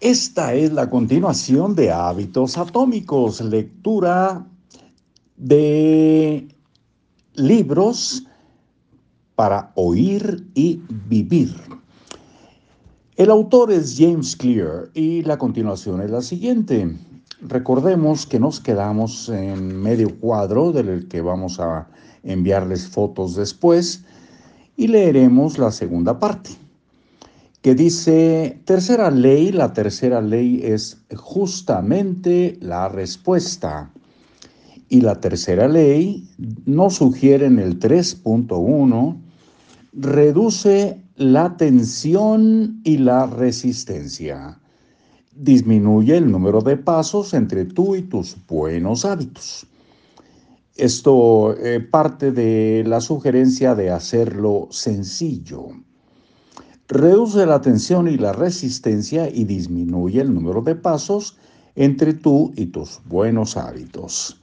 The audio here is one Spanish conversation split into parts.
Esta es la continuación de Hábitos Atómicos, lectura de libros para oír y vivir. El autor es James Clear y la continuación es la siguiente. Recordemos que nos quedamos en medio cuadro del que vamos a enviarles fotos después y leeremos la segunda parte que dice, tercera ley, la tercera ley es justamente la respuesta. Y la tercera ley nos sugiere en el 3.1, reduce la tensión y la resistencia. Disminuye el número de pasos entre tú y tus buenos hábitos. Esto eh, parte de la sugerencia de hacerlo sencillo reduce la tensión y la resistencia y disminuye el número de pasos entre tú y tus buenos hábitos.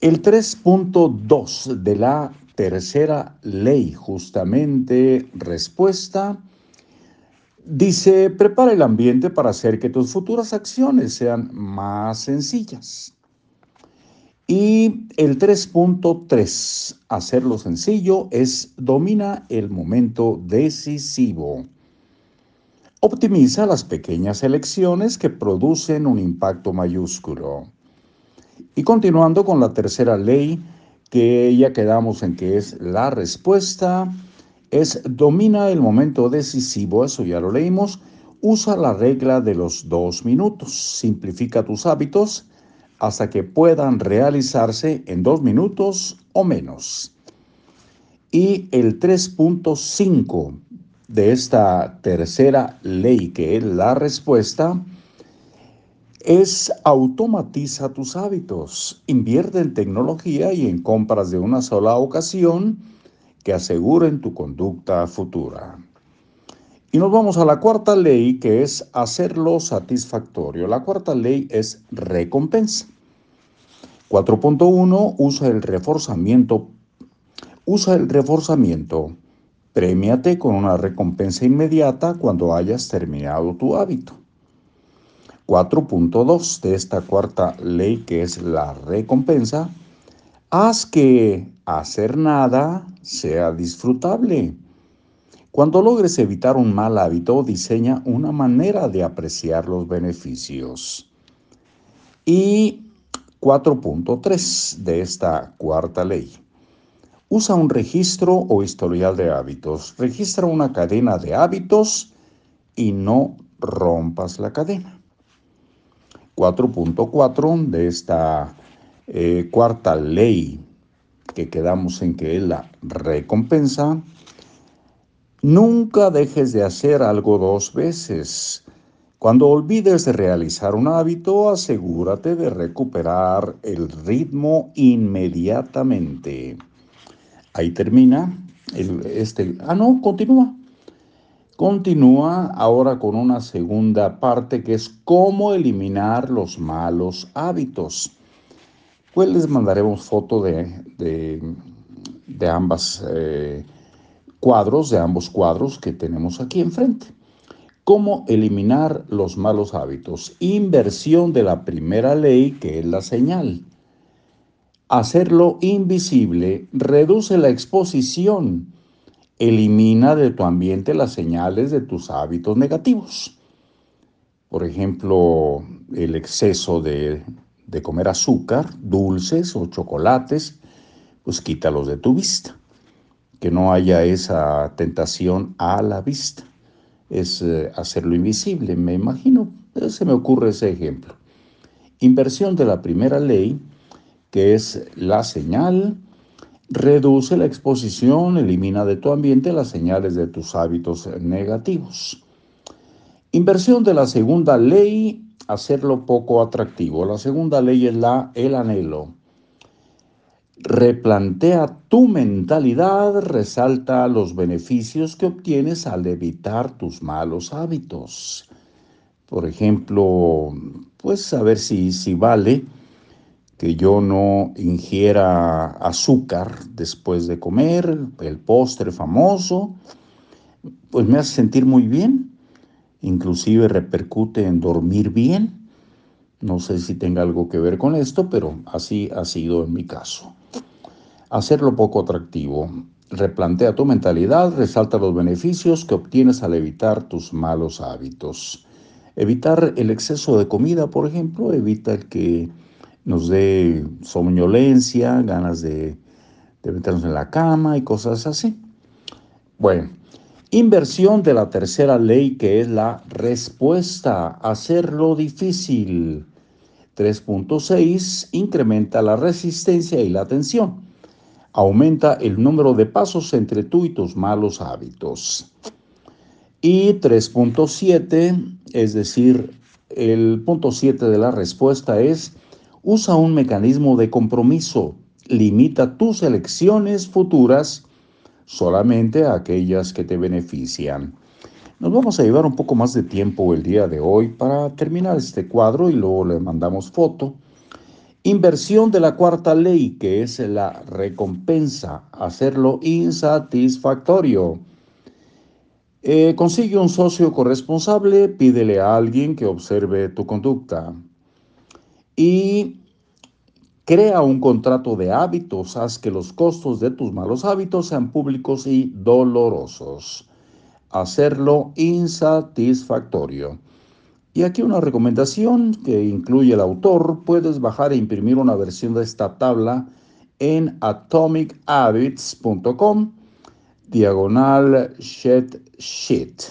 El 3.2 de la tercera ley, justamente respuesta, dice, prepara el ambiente para hacer que tus futuras acciones sean más sencillas. Y el 3.3, hacerlo sencillo, es domina el momento decisivo. Optimiza las pequeñas elecciones que producen un impacto mayúsculo. Y continuando con la tercera ley, que ya quedamos en que es la respuesta, es domina el momento decisivo, eso ya lo leímos, usa la regla de los dos minutos, simplifica tus hábitos, hasta que puedan realizarse en dos minutos o menos. Y el 3.5 de esta tercera ley, que es la respuesta, es automatiza tus hábitos, invierte en tecnología y en compras de una sola ocasión que aseguren tu conducta futura. Y nos vamos a la cuarta ley, que es hacerlo satisfactorio. La cuarta ley es recompensa. 4.1 usa el reforzamiento. Usa el reforzamiento. Premiate con una recompensa inmediata cuando hayas terminado tu hábito. 4.2 de esta cuarta ley que es la recompensa. Haz que hacer nada sea disfrutable. Cuando logres evitar un mal hábito, diseña una manera de apreciar los beneficios. Y 4.3 de esta cuarta ley. Usa un registro o historial de hábitos. Registra una cadena de hábitos y no rompas la cadena. 4.4 de esta eh, cuarta ley que quedamos en que es la recompensa Nunca dejes de hacer algo dos veces. Cuando olvides de realizar un hábito, asegúrate de recuperar el ritmo inmediatamente. Ahí termina este. Ah, no, continúa. Continúa ahora con una segunda parte que es cómo eliminar los malos hábitos. Pues les mandaremos foto de, de, ambas. Eh, cuadros, de ambos cuadros que tenemos aquí enfrente. ¿Cómo eliminar los malos hábitos? Inversión de la primera ley, que es la señal. Hacerlo invisible reduce la exposición. Elimina de tu ambiente las señales de tus hábitos negativos. Por ejemplo, el exceso de, de comer azúcar, dulces o chocolates, pues quítalos de tu vista que no haya esa tentación a la vista. Es eh, hacerlo invisible, me imagino, se me ocurre ese ejemplo. Inversión de la primera ley, que es la señal, reduce la exposición, elimina de tu ambiente las señales de tus hábitos negativos. Inversión de la segunda ley, hacerlo poco atractivo. La segunda ley es la el anhelo Replantea tu mentalidad, resalta los beneficios que obtienes al evitar tus malos hábitos. Por ejemplo, pues saber si, si vale que yo no ingiera azúcar después de comer, el postre famoso, pues me hace sentir muy bien. inclusive repercute en dormir bien. No sé si tenga algo que ver con esto, pero así ha sido en mi caso. Hacerlo poco atractivo. Replantea tu mentalidad, resalta los beneficios que obtienes al evitar tus malos hábitos. Evitar el exceso de comida, por ejemplo, evita el que nos dé somnolencia, ganas de, meternos en la cama y cosas así. Bueno, inversión de la tercera ley que es la respuesta, hacerlo difícil. 3.6 incrementa la resistencia y la tensión. Aumenta el número de pasos entre tú y tus malos hábitos. Y 3.7, es decir, el punto 7 de la respuesta es, usa un mecanismo de compromiso, limita tus elecciones futuras solamente a aquellas que te benefician. Nos vamos a llevar un poco más de tiempo el día de hoy para terminar este cuadro y luego le mandamos foto. Inversión de la cuarta ley, que es la recompensa, hacerlo insatisfactorio. Eh, consigue un socio corresponsable, pídele a alguien que observe tu conducta. Y crea un contrato de hábitos, haz que los costos de tus malos hábitos sean públicos y dolorosos hacerlo insatisfactorio. Y aquí una recomendación que incluye el autor, puedes bajar e imprimir una versión de esta tabla en atomichabits.com diagonal shed sheet.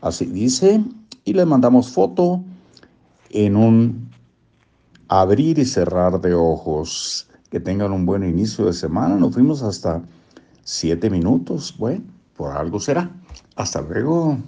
Así dice, y le mandamos foto en un abrir y cerrar de ojos. Que tengan un buen inicio de semana. Nos fuimos hasta siete minutos. Bueno, por algo será. Hasta luego.